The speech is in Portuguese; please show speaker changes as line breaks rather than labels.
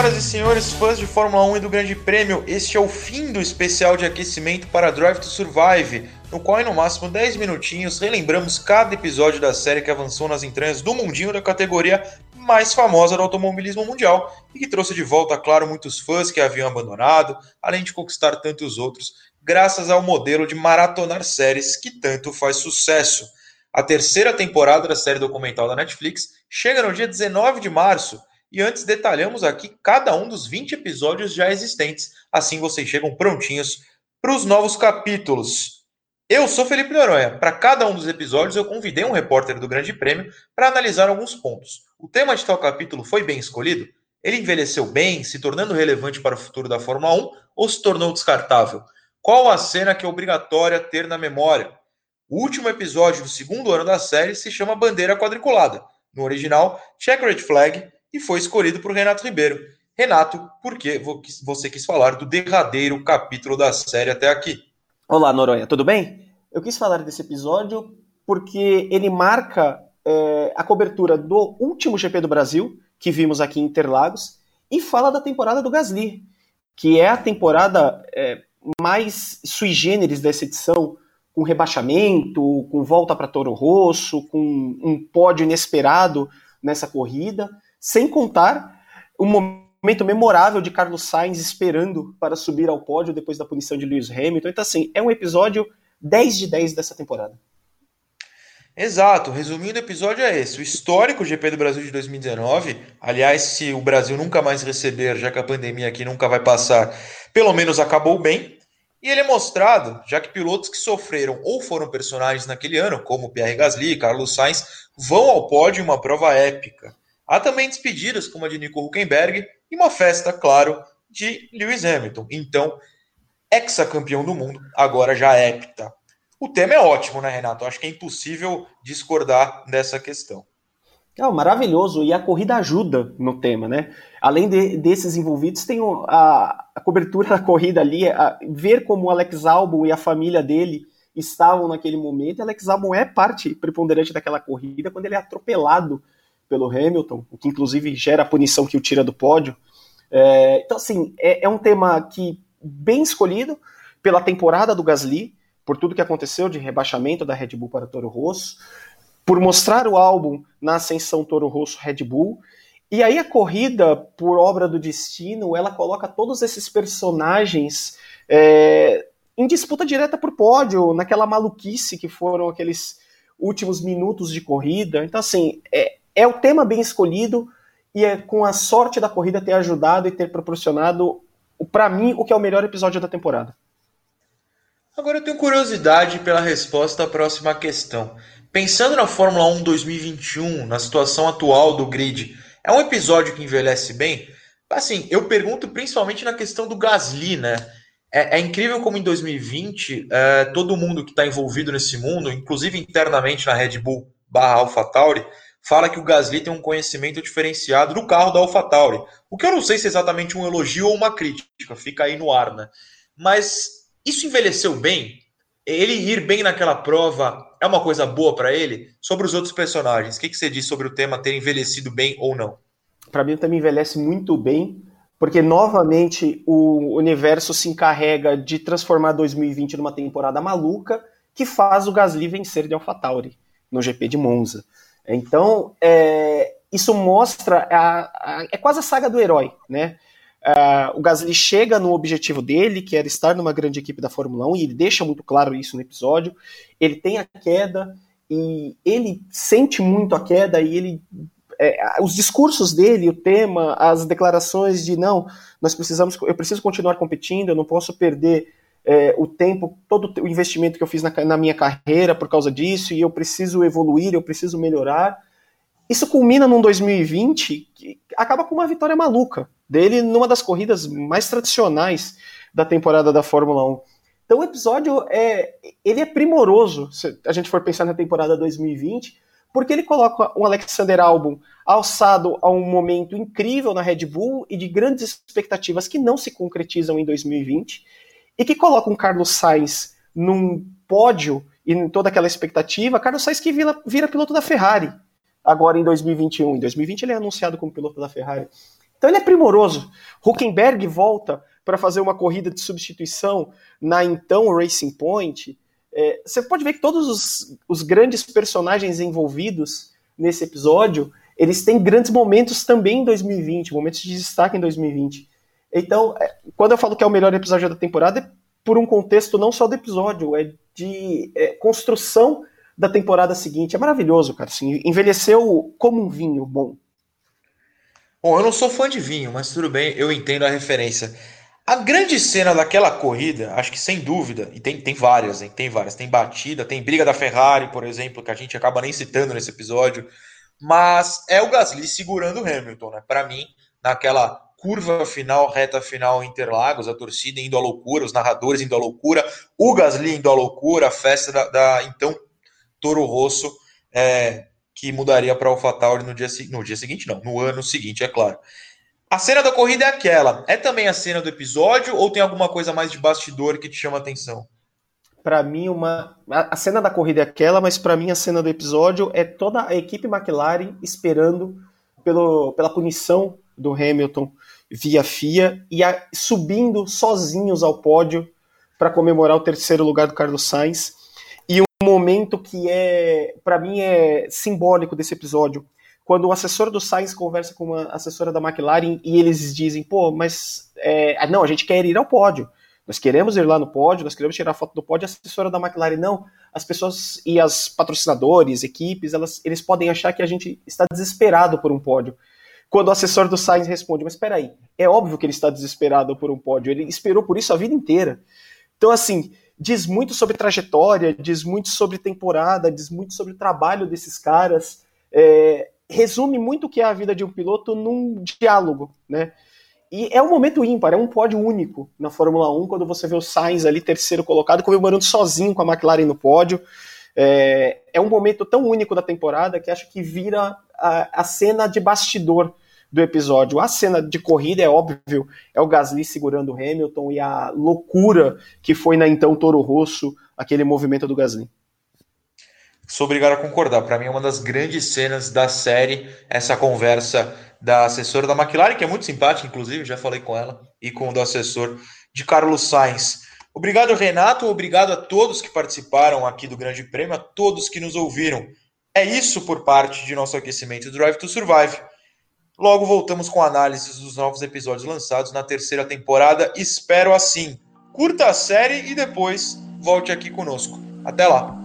Senhoras e senhores, fãs de Fórmula 1 e do Grande Prêmio, este é o fim do especial de aquecimento para Drive to Survive, no qual em no máximo 10 minutinhos relembramos cada episódio da série que avançou nas entranhas do mundinho da categoria mais famosa do automobilismo mundial e que trouxe de volta, claro, muitos fãs que haviam abandonado, além de conquistar tantos outros, graças ao modelo de maratonar séries que tanto faz sucesso. A terceira temporada da série documental da Netflix chega no dia 19 de março e antes detalhamos aqui cada um dos 20 episódios já existentes. Assim vocês chegam prontinhos para os novos capítulos. Eu sou Felipe Noronha. Para cada um dos episódios eu convidei um repórter do Grande Prêmio para analisar alguns pontos. O tema de tal capítulo foi bem escolhido? Ele envelheceu bem, se tornando relevante para o futuro da Fórmula 1 ou se tornou descartável? Qual a cena que é obrigatória ter na memória? O último episódio do segundo ano da série se chama Bandeira Quadriculada. No original, Checkered Flag, e foi escolhido por Renato Ribeiro. Renato, por que você quis falar do derradeiro capítulo da série até aqui?
Olá, Noronha, tudo bem? Eu quis falar desse episódio porque ele marca é, a cobertura do último GP do Brasil, que vimos aqui em Interlagos, e fala da temporada do Gasly, que é a temporada é, mais sui generis dessa edição, com rebaixamento, com volta para Toro Rosso, com um pódio inesperado nessa corrida. Sem contar o momento memorável de Carlos Sainz esperando para subir ao pódio depois da punição de Lewis Hamilton. Então, assim, é um episódio 10 de 10 dessa temporada.
Exato, resumindo, o episódio é esse: o histórico GP do Brasil de 2019. Aliás, se o Brasil nunca mais receber, já que a pandemia aqui nunca vai passar, pelo menos acabou bem. E ele é mostrado, já que pilotos que sofreram ou foram personagens naquele ano, como Pierre Gasly, Carlos Sainz, vão ao pódio em uma prova épica. Há também despedidas, como a de Nico Huckenberg, e uma festa, claro, de Lewis Hamilton. Então, ex-campeão do mundo, agora já hepta. O tema é ótimo, né, Renato? Acho que é impossível discordar dessa questão.
É maravilhoso, e a corrida ajuda no tema, né? Além de, desses envolvidos, tem a, a, cobertura da corrida ali, a, ver como o Alex Albon e a família dele estavam naquele momento. Alex Albon é parte preponderante daquela corrida quando ele é atropelado pelo Hamilton, o que inclusive gera a punição que o tira do pódio. É, então, assim, é, é, um tema que bem escolhido pela temporada do Gasly, por tudo que aconteceu de rebaixamento da Red Bull para Toro Rosso, por mostrar o álbum na ascensão Toro Rosso Red Bull. E aí a corrida, por obra do destino, ela coloca todos esses personagens é, em disputa direta por pódio, naquela maluquice que foram aqueles últimos minutos de corrida. Então, assim, é, é o tema bem escolhido e é com a sorte da corrida ter ajudado e ter proporcionado, para mim, o que é o melhor episódio da temporada.
Agora eu tenho curiosidade pela resposta à próxima questão. Pensando na Fórmula 1 2021, na situação atual do grid, é um episódio que envelhece bem? Assim, eu pergunto principalmente na questão do Gasly, né? É, é incrível como em 2020 é, todo mundo que está envolvido nesse mundo, inclusive internamente na Red Bull barra AlphaTauri, fala que o Gasly tem um conhecimento diferenciado do carro da AlphaTauri. O que eu não sei se é exatamente um elogio ou uma crítica, fica aí no ar, né? Mas isso envelheceu bem? Ele ir bem naquela prova é uma coisa boa para ele? Sobre os outros personagens, o que, que você diz sobre o tema ter envelhecido bem ou não?
Para mim também envelhece muito bem, porque novamente o universo se encarrega de transformar 2020 numa temporada maluca que faz o Gasly vencer de AlphaTauri no GP de Monza. Então, é, isso mostra, a, a, é quase a saga do herói, né? Uh, o Gasly chega no objetivo dele, que era estar numa grande equipe da Fórmula 1, e ele deixa muito claro isso no episódio. Ele tem a queda, e ele sente muito a queda, e ele. É, os discursos dele, o tema, as declarações de não, nós precisamos, eu preciso continuar competindo, eu não posso perder é, o tempo, todo o investimento que eu fiz na, na, minha carreira por causa disso, e eu preciso evoluir, eu preciso melhorar. Isso culmina num 2020 que acaba com uma vitória maluca dele numa das corridas mais tradicionais da temporada da Fórmula 1. Então o episódio é, ele é primoroso, se a gente for pensar na temporada 2020, porque ele coloca o Alexander Albon alçado a um momento incrível na Red Bull e de grandes expectativas que não se concretizam em 2020 e que coloca um Carlos Sainz num pódio e em toda aquela expectativa, Carlos Sainz que vira, vira piloto da Ferrari agora em 2021. Em 2020 ele é anunciado como piloto da Ferrari. Então ele é primoroso. Huckenberg volta para fazer uma corrida de substituição na então Racing Point. É, você pode ver que todos os, os grandes personagens envolvidos nesse episódio, eles têm grandes momentos também em 2020, momentos de destaque em 2020. Então, é, quando eu falo que é o melhor episódio da temporada, é por um contexto não só do episódio, é de é, construção da temporada seguinte. É maravilhoso, cara. Assim, envelheceu como um vinho bom.
Bom, eu não sou fã de vinho, mas tudo bem, eu entendo a referência. A grande cena daquela corrida, acho que sem dúvida, e tem, tem várias, hein? tem várias, tem batida, tem briga da Ferrari, por exemplo, que a gente acaba nem citando nesse episódio, mas é o Gasly segurando o Hamilton, né? Para mim, naquela curva final, reta final Interlagos, a torcida indo à loucura, os narradores indo à loucura, o Gasly indo à loucura, a festa da, da então Toro Rosso, é, que mudaria para AlphaTauri no dia, no dia seguinte, não, no ano seguinte, é claro. A cena da corrida é aquela. É também a cena do episódio ou tem alguma coisa mais de bastidor que te chama a atenção?
Para mim, uma a cena da corrida é aquela, mas para mim a cena do episódio é toda a equipe McLaren esperando pelo, pela punição do Hamilton via FIA e a, subindo sozinhos ao pódio para comemorar o terceiro lugar do Carlos Sainz. E um momento que é, para mim, é simbólico desse episódio, quando o assessor do Sainz conversa com uma assessora da McLaren e eles dizem, pô, mas é, não, a gente quer ir ao pódio. Nós queremos ir lá no pódio, nós queremos tirar foto do pódio. A assessora da McLaren, não. As pessoas e as patrocinadores, equipes, elas, eles podem achar que a gente está desesperado por um pódio quando o assessor do Sainz responde: Mas espera aí, é óbvio que ele está desesperado por um pódio, ele esperou por isso a vida inteira. Então, assim, diz muito sobre trajetória, diz muito sobre temporada, diz muito sobre o trabalho desses caras, é, resume muito o que é a vida de um piloto num diálogo, né? E é um momento ímpar, é um pódio único na Fórmula 1, quando você vê o Sainz ali, terceiro colocado, comemorando sozinho com a McLaren no pódio. É, é um momento tão único da temporada que acho que vira a, a cena de bastidor do episódio. A cena de corrida é óbvio, é o Gasly segurando o Hamilton e a loucura que foi na então Toro Rosso, aquele movimento do Gasly.
Sou obrigado a concordar. Para mim é uma das grandes cenas da série essa conversa da assessora da McLaren, que é muito simpática, inclusive, já falei com ela, e com o do assessor de Carlos Sainz. Obrigado, Renato. Obrigado a todos que participaram aqui do Grande Prêmio, a todos que nos ouviram. É isso por parte de nosso aquecimento Drive to Survive. Logo voltamos com análises dos novos episódios lançados na terceira temporada. Espero assim. Curta a série e depois volte aqui conosco. Até lá!